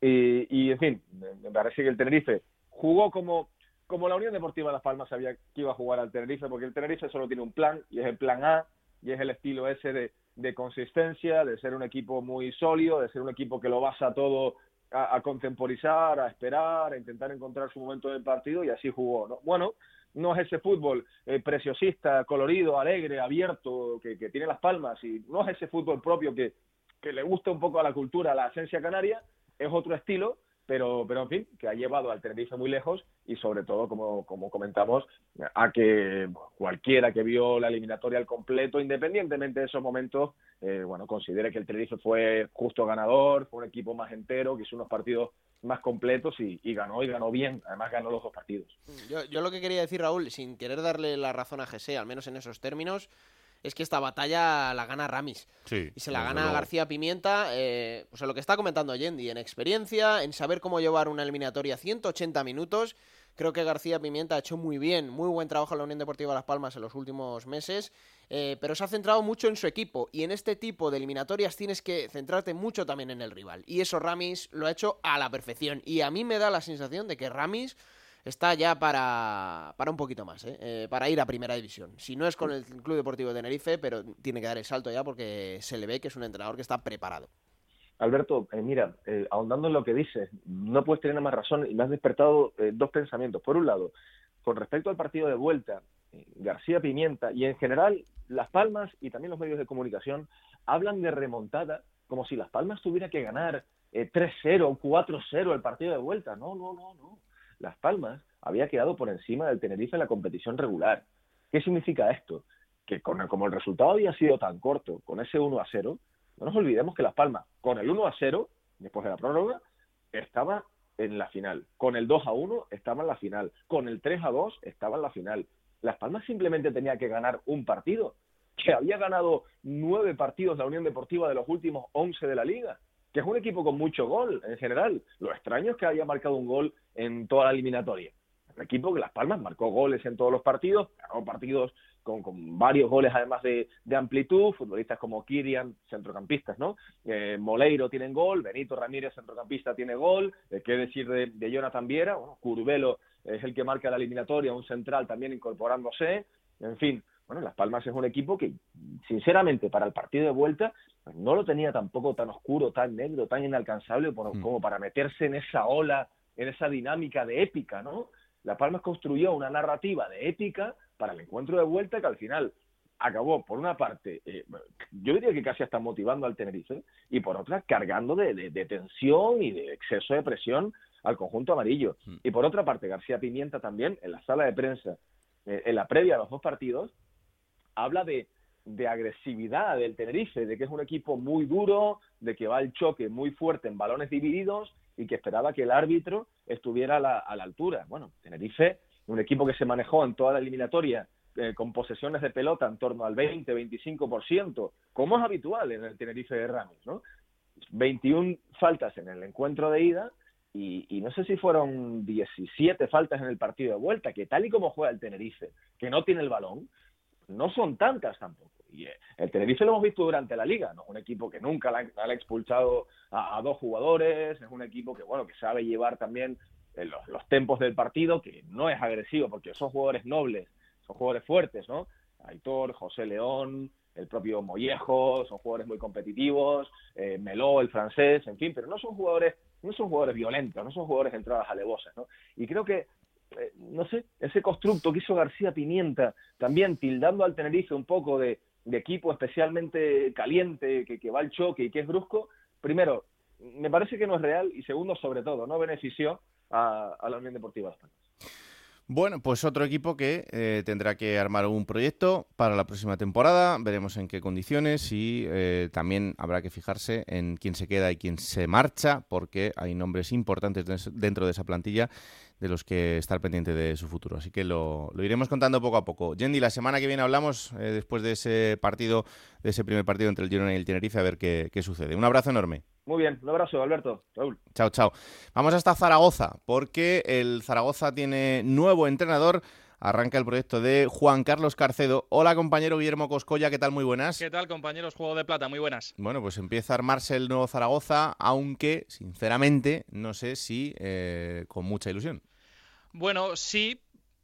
Y, y en fin, me parece que el Tenerife jugó como como la Unión Deportiva de Las Palmas sabía que iba a jugar al Tenerife, porque el Tenerife solo tiene un plan, y es el plan A, y es el estilo ese de, de consistencia, de ser un equipo muy sólido, de ser un equipo que lo basa todo a, contemporizar, a esperar, a intentar encontrar su momento en el partido, y así jugó. ¿no? Bueno, no es ese fútbol eh, preciosista, colorido, alegre, abierto, que, que, tiene Las Palmas, y no es ese fútbol propio que, que le gusta un poco a la cultura, a la esencia canaria, es otro estilo, pero, pero en fin, que ha llevado al Tenerife muy lejos y sobre todo, como, como comentamos, a que cualquiera que vio la eliminatoria al completo, independientemente de esos momentos, eh, bueno, considere que el Tenerife fue justo ganador, fue un equipo más entero, que hizo unos partidos más completos y, ganó y ganó bien, además ganó los dos partidos. Yo, yo lo que quería decir, Raúl, sin querer darle la razón a Jesse, al menos en esos términos, es que esta batalla la gana Ramis. y se la gana García Pimienta, eh, o sea, lo que está comentando Yendi, en experiencia, en saber cómo llevar una eliminatoria 180 minutos. Creo que García Pimienta ha hecho muy bien, muy buen trabajo en la Unión Deportiva Las Palmas en los últimos meses, eh, pero se ha centrado mucho en su equipo. Y en este tipo de eliminatorias tienes que centrarte mucho también en el rival. Y eso Ramis lo ha hecho a la perfección. Y a mí me da la sensación de que Ramis está ya para, para un poquito más, ¿eh? ¿eh? para ir a Primera División. Si no es con el Club Deportivo de Tenerife, pero tiene que dar el salto ya porque se le ve que es un entrenador que está preparado. Alberto, eh, mira, eh, ahondando en lo que dices, no puedes tener más razón y me has despertado dos pensamientos. Por un lado, con respecto al partido de vuelta, García Pimienta y en general Las Palmas y también los medios de comunicación hablan de remontada como si Las Palmas tuviera que ganar 3-0 4-0 el partido de vuelta. No, no, no, no. Las Palmas había quedado por encima del Tenerife en la competición regular. ¿Qué significa esto? Que con como el resultado había sido tan corto, con ese 1 a 0, no nos olvidemos que Las Palmas, con el 1 a 0, después de la prórroga, estaba en la final. Con el 2 a 1 estaba en la final. Con el 3 a 2 estaba en la final. Las Palmas simplemente tenía que ganar un partido, que había ganado nueve partidos la Unión Deportiva de los últimos 11 de la liga que es un equipo con mucho gol en general. Lo extraño es que haya marcado un gol en toda la eliminatoria. Un equipo que Las Palmas marcó goles en todos los partidos, ganó partidos con, con varios goles además de, de, amplitud, futbolistas como Kirian, centrocampistas, ¿no? Eh, Moleiro tienen gol, Benito Ramírez, centrocampista, tiene gol, eh, qué decir de, de Jonathan Viera, bueno, Curvelo es el que marca la eliminatoria, un central también incorporándose, en fin, bueno, Las Palmas es un equipo que, sinceramente, para el partido de vuelta, pues no lo tenía tampoco tan oscuro, tan negro, tan inalcanzable mm. como para meterse en esa ola, en esa dinámica de épica, ¿no? Las Palmas construyó una narrativa de épica para el encuentro de vuelta que al final acabó, por una parte, eh, yo diría que casi hasta motivando al Tenerife, y por otra, cargando de, tensión y de exceso de presión al conjunto amarillo. Mm. Y por otra parte, García Pimienta también, en la sala de prensa, eh, en la previa a los dos partidos, habla de, de agresividad del Tenerife, de que es un equipo muy duro, de que va al choque muy fuerte en balones divididos y que esperaba que el árbitro estuviera a la, altura. Bueno, Tenerife, un equipo que se manejó en toda la eliminatoria eh, con posesiones de pelota en torno al 20-25%, como es habitual en el Tenerife de Ramos, ¿no? 21 faltas en el encuentro de ida y, no sé si fueron 17 faltas en el partido de vuelta, que tal y como juega el Tenerife, que no tiene el balón, no son tantas tampoco. Y eh, el Tenerife lo hemos visto durante la liga, ¿no? Un equipo que nunca le ha, expulsado a, dos jugadores, es un equipo que, bueno, que sabe llevar también eh, los, los, tempos del partido, que no es agresivo, porque son jugadores nobles, son jugadores fuertes, ¿no? Aitor, José León, el propio Mollejo, son jugadores muy competitivos, eh, Meló, el francés, en fin, pero no son jugadores, no son jugadores violentos, no son jugadores de entradas alevosas, ¿no? Y creo que eh, no sé, ese constructo que hizo García Pimienta, también tildando al Tenerife un poco de, equipo especialmente caliente, que, va al choque y que es brusco, primero, me parece que no es real y segundo, sobre todo, no benefició a, la Unión Deportiva de España. Bueno, pues otro equipo que eh, tendrá que armar un proyecto para la próxima temporada. Veremos en qué condiciones y eh, también habrá que fijarse en quién se queda y quién se marcha, porque hay nombres importantes dentro de esa plantilla de los que estar pendiente de su futuro. Así que lo, iremos contando poco a poco. Yendi, la semana que viene hablamos eh, después de ese partido, de ese primer partido entre el Girona y el Tenerife, a ver qué, qué sucede. Un abrazo enorme. Muy bien, un abrazo, Alberto. Raúl. Chao, chao. Vamos hasta Zaragoza, porque el Zaragoza tiene nuevo entrenador. Arranca el proyecto de Juan Carlos Carcedo. Hola, compañero Guillermo Coscoya, ¿qué tal? Muy buenas. ¿Qué tal, compañeros? Juego de Plata, muy buenas. Bueno, pues empieza a armarse el nuevo Zaragoza, aunque, sinceramente, no sé si eh, con mucha ilusión. Bueno, sí,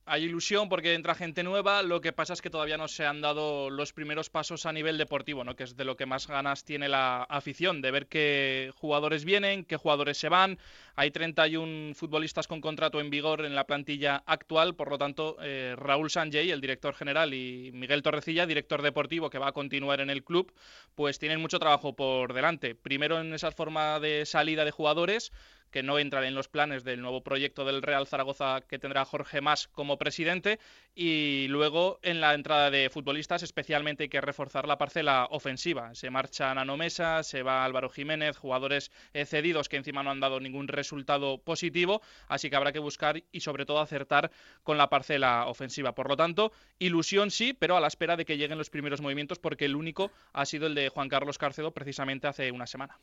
hay ilusión porque entra gente nueva, lo que pasa es que todavía no se han dado los primeros pasos a nivel deportivo, ¿no? que es de lo que más ganas tiene la afición, de ver qué jugadores vienen, qué jugadores se van. Hay 31 futbolistas con contrato en vigor en la plantilla actual, por lo tanto, eh, Raúl Sanjay, el director general, y Miguel Torrecilla, director deportivo, que va a continuar en el club, pues tienen mucho trabajo por delante. Primero en esa forma de salida de jugadores, que no entran en los planes del nuevo proyecto del Real Zaragoza que tendrá Jorge Mas como presidente y luego en la entrada de futbolistas especialmente hay que reforzar la parcela ofensiva. Se marcha Nano Mesa, se va Álvaro Jiménez, jugadores eh, cedidos que encima no han dado ningún resultado positivo, así que habrá que buscar y sobre todo acertar con la parcela ofensiva. Por lo tanto, ilusión sí, pero a la espera de que lleguen los primeros movimientos porque el único ha sido el de Juan Carlos Carcedo precisamente hace una semana.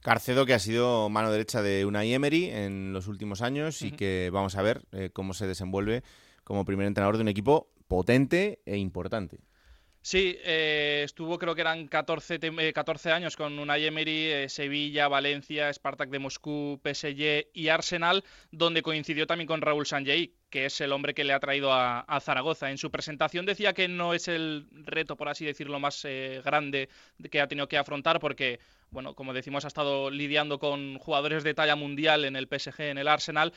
Carcedo que ha sido mano derecha de una Emery en los últimos años y que vamos a ver eh, cómo se desenvuelve como primer entrenador de un equipo potente e importante. Sí, eh, estuvo creo que eran 14, 14 eh, años con una Emery, Sevilla, Valencia, Spartak de Moscú, PSG y Arsenal, donde coincidió también con Raúl Sanjay, que es el hombre que le ha traído a, Zaragoza. En su presentación decía que no es el reto, por así decirlo, más grande que ha tenido que afrontar, porque bueno, como decimos, ha estado lidiando con jugadores de talla mundial en el PSG, en el Arsenal,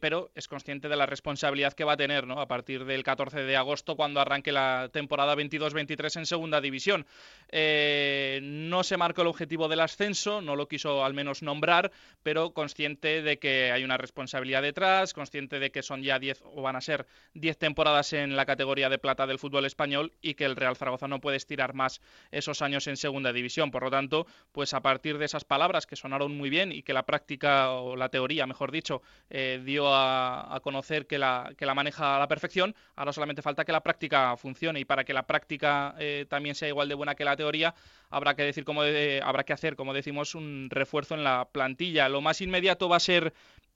pero es consciente de la responsabilidad que va a tener ¿no? a partir del 14 de agosto cuando arranque la temporada 22-23 en segunda división. Eh, no se marcó el objetivo del ascenso, no lo quiso al menos nombrar, pero consciente de que hay una responsabilidad detrás, consciente de que son ya 10 o van a ser 10 temporadas en la categoría de plata del fútbol español y que el Real Zaragoza no puede estirar más esos años en segunda división. Por lo tanto, pues a partir de esas palabras que sonaron muy bien y que la práctica o la teoría, mejor dicho, eh, dio a, conocer que la, que la maneja a la perfección, ahora solamente falta que la práctica funcione y para que la práctica eh, también sea igual de buena que la teoría, habrá que decir como habrá que hacer, como decimos, un refuerzo en la plantilla. Lo más inmediato va a ser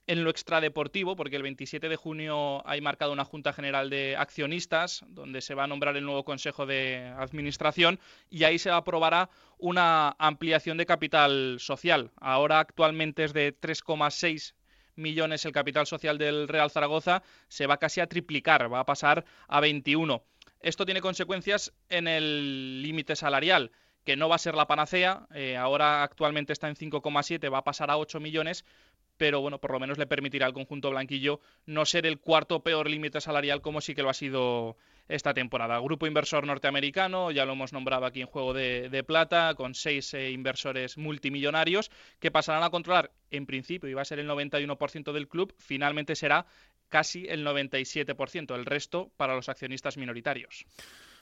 en lo extradeportivo, porque el 27 de junio hay marcado una Junta General de Accionistas, donde se va a nombrar el nuevo Consejo de Administración y ahí se aprobará una ampliación de capital social. Ahora actualmente es de 3,6 millones el capital social del Real Zaragoza, se va casi a triplicar, va a pasar a 21. Esto tiene consecuencias en el límite salarial que no va a ser la panacea, eh, ahora actualmente está en 5,7, va a pasar a 8 millones, pero bueno, por lo menos le permitirá al conjunto blanquillo no ser el cuarto peor límite salarial como sí que lo ha sido esta temporada. Grupo inversor norteamericano, ya lo hemos nombrado aquí en Juego de, Plata, con seis eh, inversores multimillonarios que pasarán a controlar, en principio iba a ser el 91% del club, finalmente será casi el 97%, el resto para los accionistas minoritarios.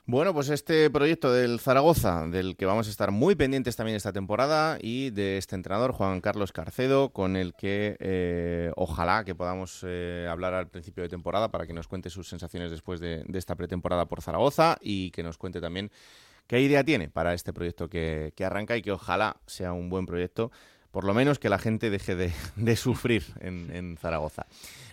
Bueno, pues este proyecto del Zaragoza, del que vamos a estar muy pendientes también esta temporada, y de este entrenador, Juan Carlos Carcedo, con el que eh, ojalá que podamos eh, hablar al principio de temporada para que nos cuente sus sensaciones después de, esta pretemporada por Zaragoza y que nos cuente también qué idea tiene para este proyecto que, arranca y que ojalá sea un buen proyecto, por lo menos que la gente deje de, sufrir en Zaragoza.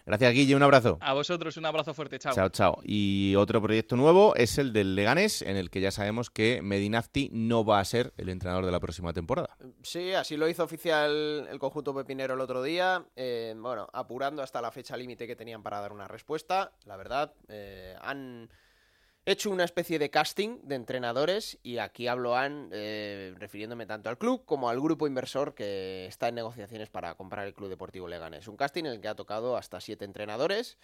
Gracias, Guille. Un abrazo. A vosotros un abrazo fuerte. Chao. Chao, chao. Y otro proyecto nuevo es el del Leganés, en el que ya sabemos que Medinafti no va a ser el entrenador de la próxima temporada. Sí, así lo hizo oficial el conjunto pepinero el otro día. Eh, bueno, apurando hasta la fecha límite que tenían para dar una respuesta. La verdad, eh, han He hecho una especie de casting de entrenadores y aquí hablo an, eh, refiriéndome tanto al club como al grupo inversor que está en negociaciones para comprar el Club Deportivo Leganés. Un casting en el que ha tocado hasta siete entrenadores,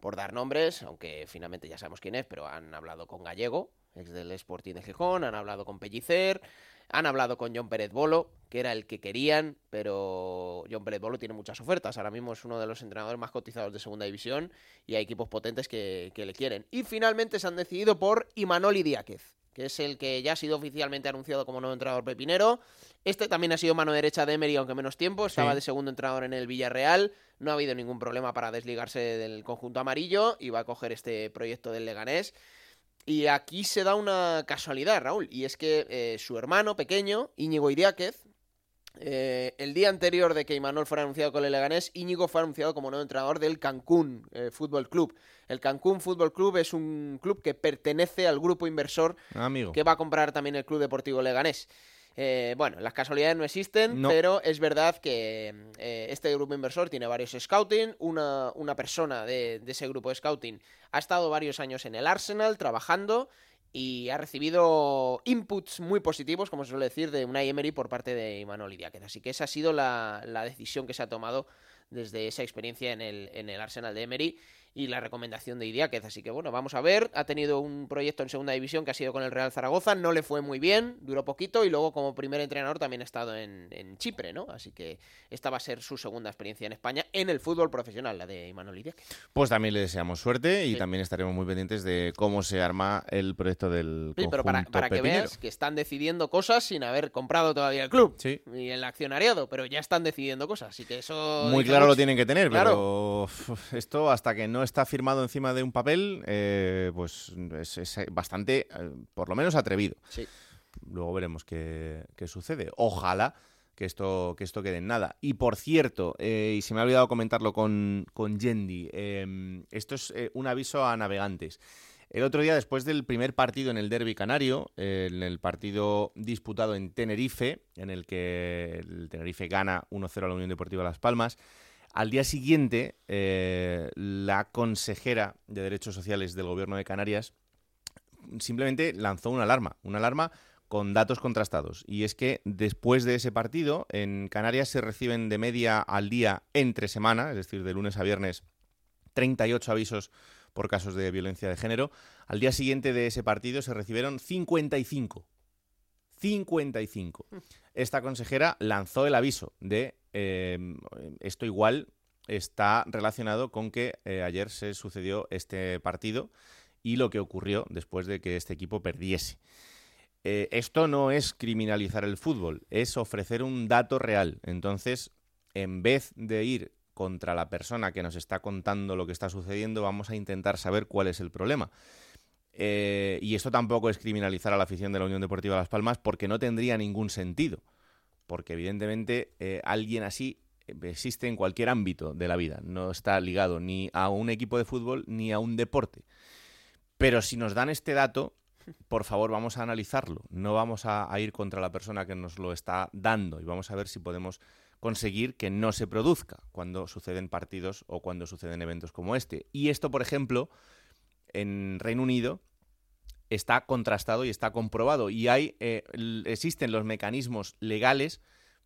por dar nombres, aunque finalmente ya sabemos quién es, pero han hablado con Gallego, ex del Sporting de Gijón, han hablado con Pellicer, han hablado con John Pérez Bolo, que era el que querían, pero John Pérez Bolo tiene muchas ofertas. Ahora mismo es uno de los entrenadores más cotizados de segunda división y hay equipos potentes que, que le quieren. Y finalmente se han decidido por Imanol Idiáquez, que es el que ya ha sido oficialmente anunciado como nuevo entrenador pepinero. Este también ha sido mano derecha de Emery, aunque menos tiempo. Estaba Sí. de segundo entrenador en el Villarreal. No ha habido ningún problema para desligarse del conjunto amarillo y va a coger este proyecto del Leganés. Y aquí se da una casualidad, Raúl, y es que eh, su hermano pequeño, Íñigo Idiáquez, eh, el día anterior de que Imanol fuera anunciado con el Leganés, Íñigo fue anunciado como nuevo entrenador del Cancún eh, Fútbol Club. El Cancún Fútbol Club es un club que pertenece al grupo inversor Amigo. que va a comprar también el Club Deportivo Leganés. Eh, bueno, las casualidades no existen, No. pero es verdad que eh, este grupo inversor tiene varios scouting. Una, una persona de, de ese grupo de scouting ha estado varios años en el Arsenal trabajando y ha recibido inputs muy positivos, como se suele decir, de Unai Emery por parte de Imanol Idiáquez. Así que esa ha sido la, la decisión que se ha tomado desde esa experiencia en el, en el Arsenal de Emery y la recomendación de Idiáquez. Así que bueno, vamos a ver. Ha tenido un proyecto en segunda división que ha sido con el Real Zaragoza. No le fue muy bien, duró poquito. Y luego, como primer entrenador, también ha estado en, en Chipre, ¿no? Así que esta va a ser su segunda experiencia en España en el fútbol profesional, la de Imanol Idiáquez. Pues también le deseamos suerte y Sí. también estaremos muy pendientes de cómo se arma el proyecto del Sí, pero para, que pepinero. veas que están decidiendo cosas sin haber comprado todavía el club Sí. y el accionariado, pero ya están decidiendo cosas. Así que eso. Muy claro lo tienen que tener, Claro. pero esto hasta que no está firmado encima de un papel, eh, pues es, es, bastante, eh, por lo menos atrevido. Sí. Luego veremos qué, qué sucede. Ojalá que esto, que esto quede en nada. Y por cierto, eh, y se me ha olvidado comentarlo con, con Yendi, eh, esto es eh, un aviso a navegantes. El otro día, después del primer partido en el Derby Canario, en el partido disputado en Tenerife, en el que el Tenerife gana 1-0 a la Unión Deportiva Las Palmas, al día siguiente, eh, la consejera de Derechos Sociales del Gobierno de Canarias simplemente lanzó una alarma, una alarma con datos contrastados. Y es que después de ese partido, en Canarias se reciben de media al día entre semana, es decir, de lunes a viernes, 38 avisos por casos de violencia de género. Al día siguiente de ese partido se recibieron 55. 55. Esta consejera lanzó el aviso de eh, esto igual está relacionado con que eh, ayer se sucedió este partido y lo que ocurrió después de que este equipo perdiese. Eh, esto no es criminalizar el fútbol, es ofrecer un dato real. Entonces, en vez de ir contra la persona que nos está contando lo que está sucediendo, vamos a intentar saber cuál es el problema. Eh, y esto tampoco es criminalizar a la afición de la Unión Deportiva Las Palmas porque no tendría ningún sentido. Porque evidentemente eh, alguien así existe en cualquier ámbito de la vida. No está ligado ni a un equipo de fútbol ni a un deporte. Pero si nos dan este dato, por favor, vamos a analizarlo. No vamos a, a ir contra la persona que nos lo está dando y vamos a ver si podemos conseguir que no se produzca cuando suceden partidos o cuando suceden eventos como este. Y esto, por ejemplo, en Reino Unido está contrastado y está comprobado. Y hay, eh, existen los mecanismos legales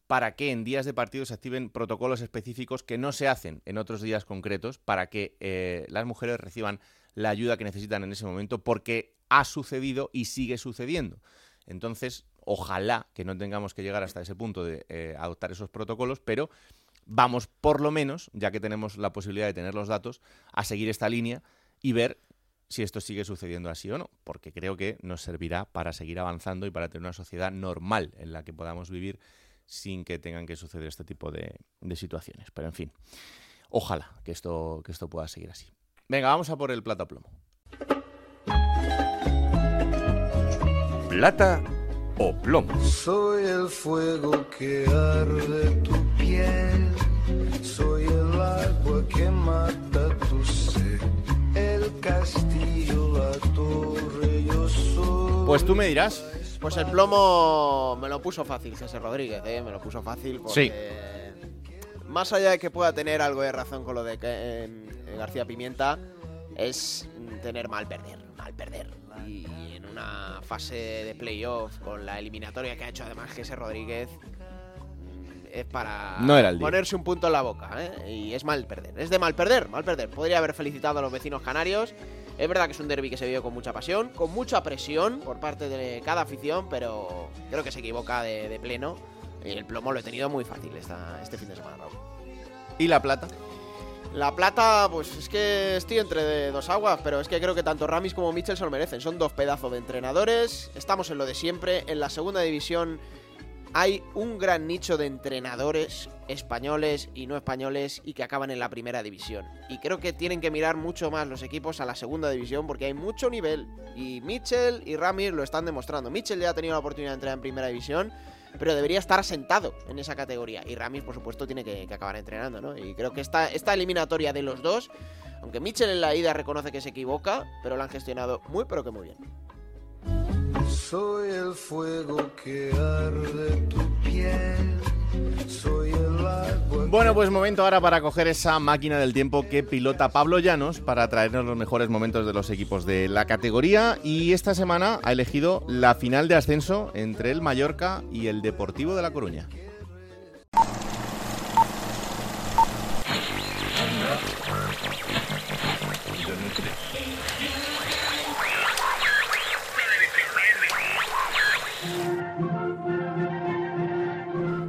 para que en días de partido se activen protocolos específicos que no se hacen en otros días concretos para que eh, las mujeres reciban la ayuda que necesitan en ese momento porque ha sucedido y sigue sucediendo. Entonces, ojalá que no tengamos que llegar hasta ese punto de eh, adoptar esos protocolos, pero vamos por lo menos, ya que tenemos la posibilidad de tener los datos, a seguir esta línea y ver si esto sigue sucediendo así o no, porque creo que nos servirá para seguir avanzando y para tener una sociedad normal en la que podamos vivir sin que tengan que suceder este tipo de, de situaciones. Pero en fin, ojalá que esto, que esto pueda seguir así. Venga, vamos a por el plata plomo. Plata o plomo. Soy el fuego que arde tu piel, soy el agua que mata tu sed, castillo, la torre, yo soy. Pues tú me dirás. Pues el plomo me lo puso fácil, César Rodríguez, ¿eh? me lo puso fácil porque más allá de que pueda tener algo de razón con lo de que, eh, García Pimienta, es tener mal perder, mal perder. Y en una fase de playoff con la eliminatoria que ha hecho además Jesse Rodríguez, es para No era el día. ponerse un punto en la boca, ¿eh? Y es mal perder, es de mal perder, mal perder. Podría haber felicitado a los vecinos canarios. Es verdad que es un derby que se vive con mucha pasión, con mucha presión por parte de cada afición, pero creo que se equivoca de, de pleno el plomo lo he tenido muy fácil esta, este fin de semana, Raúl. ¿Y la plata? La plata, pues es que estoy entre de dos aguas, pero es que creo que tanto Ramis como Mitchell se lo merecen. Son dos pedazos de entrenadores, estamos en lo de siempre. En la segunda división hay un gran nicho de entrenadores españoles y no españoles y que acaban en la primera división. Y creo que tienen que mirar mucho más los equipos a la segunda división porque hay mucho nivel. Y Mitchell y Ramis lo están demostrando. Mitchell ya ha tenido la oportunidad de entrar en primera división pero debería estar sentado en esa categoría. Y Ramis, por supuesto, tiene que, acabar entrenando, ¿no? Y creo que esta, esta eliminatoria de los dos, aunque Mitchell en la ida reconoce que se equivoca, pero lo han gestionado muy, pero que muy bien. Soy el fuego que arde tu piel. Soy el agua. Bueno, pues momento ahora para coger esa máquina del tiempo que pilota Pablo Llanos para traernos los mejores momentos de los equipos de la categoría. Y esta semana ha elegido la final de ascenso entre el Mallorca y el Deportivo de La Coruña.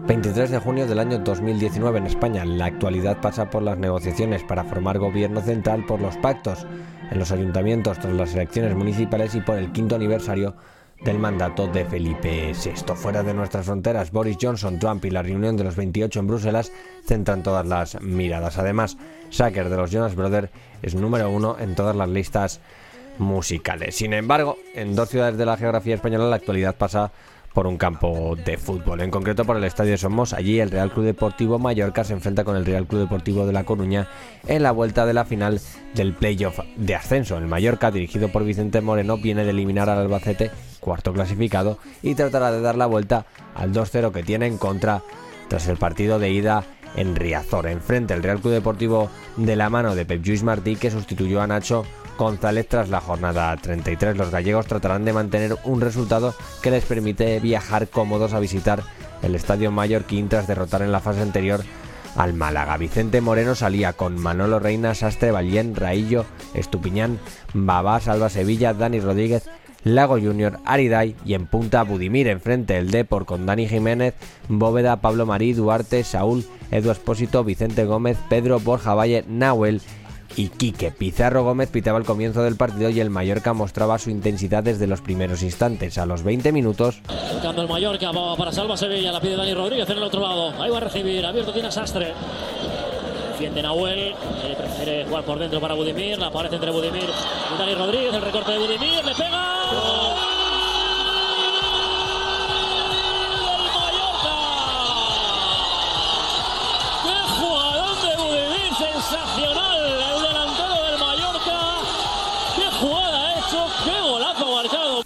23 de junio del año 2019 en España. La actualidad pasa por las negociaciones para formar gobierno central por los pactos en los ayuntamientos tras las elecciones municipales y por el quinto aniversario del mandato de Felipe VI. Fuera de nuestras fronteras, Boris Johnson, Trump y la reunión de los 28 en Bruselas centran todas las miradas. Además, Sacker de los Jonas Brothers es número uno en todas las listas musicales. Sin embargo, en dos ciudades de la geografía española la actualidad pasa por un campo de fútbol, en concreto por el Estadio Somos. Allí el Real Club Deportivo Mallorca se enfrenta con el Real Club Deportivo de La Coruña en la vuelta de la final del playoff de ascenso. El Mallorca, dirigido por Vicente Moreno, viene de eliminar al Albacete, cuarto clasificado, y tratará de dar la vuelta al 2-0 que tiene en contra tras el partido de ida en Riazor. Enfrente el Real Club Deportivo de la mano de Pep Lluís Martí, que sustituyó a Nacho González tras la jornada 33. Los gallegos tratarán de mantener un resultado que les permite viajar cómodos a visitar el Estadio Mallorquín tras derrotar en la fase anterior al Málaga. Vicente Moreno salía con Manolo Reina, Sastre, Vallén, Raillo, Estupiñán, Babá, Salva Sevilla, Dani Rodríguez, Lago Junior, Ariday y en punta Budimir enfrente el Depor con Dani Jiménez, Bóveda, Pablo Marí, Duarte, Saúl, Edu Espósito, Vicente Gómez, Pedro, Borja Valle, Nahuel y Quique. Pizarro Gómez pitaba el comienzo del partido y el Mallorca mostraba su intensidad desde los primeros instantes. A los 20 minutos. Buscando el Mallorca para Salva Sevilla, la pide Dani Rodríguez en el otro lado. Ahí va a recibir, abierto tiene Sastre. Defiende Nahuel, eh, prefiere jugar por dentro para Budimir, la aparece entre Budimir y Dani Rodríguez, el recorte de Budimir, le pega. sensacional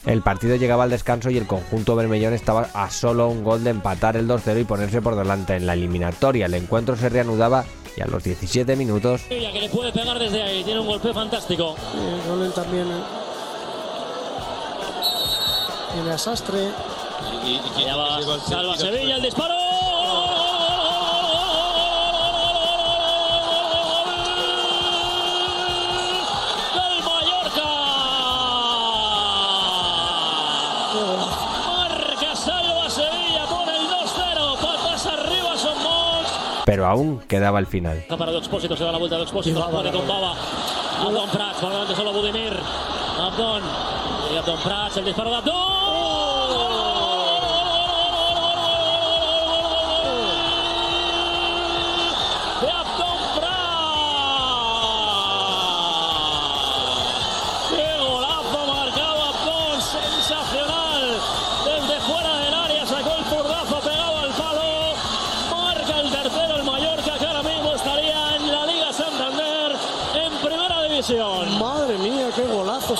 El partido llegaba al descanso y el conjunto bermellón estaba a solo un gol de empatar el 2-0 y ponerse por delante en la eliminatoria. El encuentro se reanudaba y a los 17 minutos. que le puede pegar desde ahí, tiene un golpe fantástico. Eh, también. Tiene a Sastre. Y, y, y ya va, salva Sevilla, el disparo. Pero aún quedaba el final. Para el Expósito, se da la vuelta de Expósito, pone con Baba. Abdon Prats, por delante solo Budimir. Abdon, y Abdon Prats, el disparo de Abdon.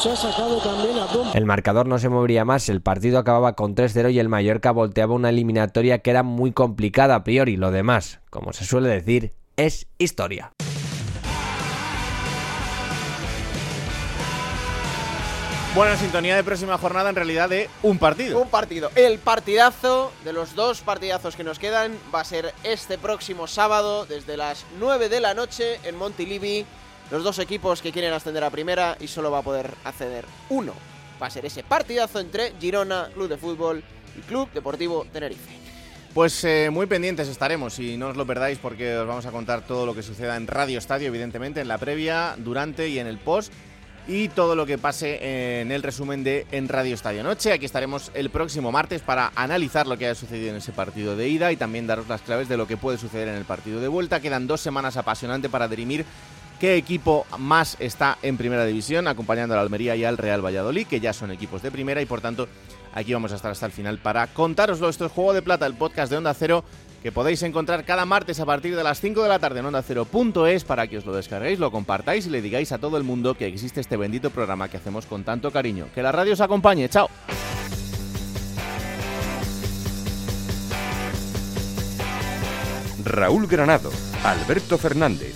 Se ha sacado también a Tom. El marcador no se movería más, el partido acababa con 3-0 y el Mallorca volteaba una eliminatoria que era muy complicada a priori. Lo demás, como se suele decir, es historia. Bueno, sintonía de próxima jornada en realidad de un partido. Un partido. El partidazo de los dos partidazos que nos quedan va a ser este próximo sábado desde las 9 de la noche en Montilivi. Los dos equipos que quieren ascender a primera y solo va a poder acceder uno. Va a ser ese partidazo entre Girona, Club de Fútbol y Club Deportivo Tenerife. Pues eh, muy pendientes estaremos y no os lo perdáis porque os vamos a contar todo lo que suceda en Radio Estadio, evidentemente, en la previa, durante y en el post. Y todo lo que pase en el resumen de En Radio Estadio Noche. Aquí estaremos el próximo martes para analizar lo que ha sucedido en ese partido de ida y también daros las claves de lo que puede suceder en el partido de vuelta. Quedan dos semanas apasionantes para dirimir qué equipo más está en primera división, acompañando a la Almería y al Real Valladolid, que ya son equipos de primera y por tanto aquí vamos a estar hasta el final para contaroslo. Esto es Juego de Plata, el podcast de Onda Cero que podéis encontrar cada martes a partir de las 5 de la tarde en Onda Cero.es para que os lo descarguéis, lo compartáis y le digáis a todo el mundo que existe este bendito programa que hacemos con tanto cariño. Que la radio os acompañe, chao. Raúl Granado, Alberto Fernández,